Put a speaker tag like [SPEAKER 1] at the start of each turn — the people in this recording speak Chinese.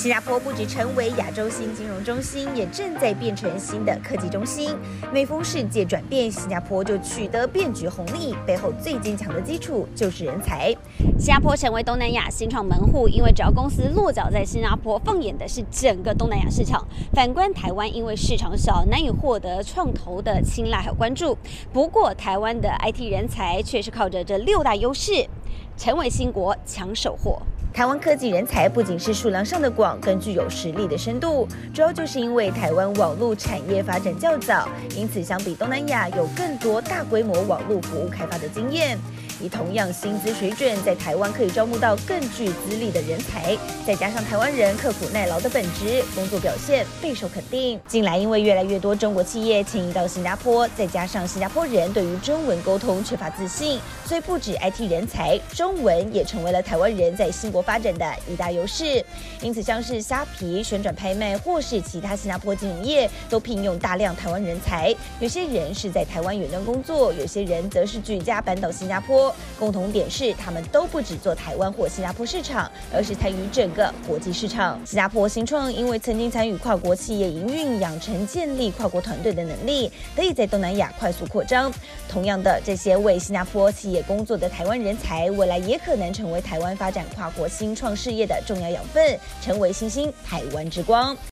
[SPEAKER 1] 新加坡不止成为亚洲新金融中心，也正在变成新的科技中心。每逢世界转变，新加坡就取得变局红利，背后最坚强的基础就是人才。
[SPEAKER 2] 新加坡成为东南亚新创门户，因为只要公司落脚在新加坡，放眼的是整个东南亚市场。反观台湾，因为市场小，难以获得创投的青睐和关注。不过，台湾的 IT 人才却是靠着这六大优势，成为新国抢手货。
[SPEAKER 1] 台湾科技人才不仅是数量上的广，更具有实力的深度，主要就是因为台湾网络产业发展较早，因此相比东南亚有更多大规模网络服务开发的经验。以同样薪资水准，在台湾可以招募到更具资历的人才，再加上台湾人刻苦耐劳的本质，工作表现备受肯定。近来因为越来越多中国企业迁移到新加坡，再加上新加坡人对于中文沟通缺乏自信，所以不止 IT 人才，中文也成为了台湾人在新国发展的一大优势。因此，像是虾皮、旋转拍卖或是其他新加坡金融业，都聘用大量台湾人才。有些人是在台湾远端工作，有些人则是举家搬到新加坡。共同点是，他们都不只做台湾或新加坡市场，而是参与整个国际市场。新加坡新创因为曾经参与跨国企业营运，养成建立跨国团队的能力，得以在东南亚快速扩张。同样的，这些为新加坡企业工作的台湾人才，未来也可能成为台湾发展跨国新创事业的重要养分，成为新兴台湾之光。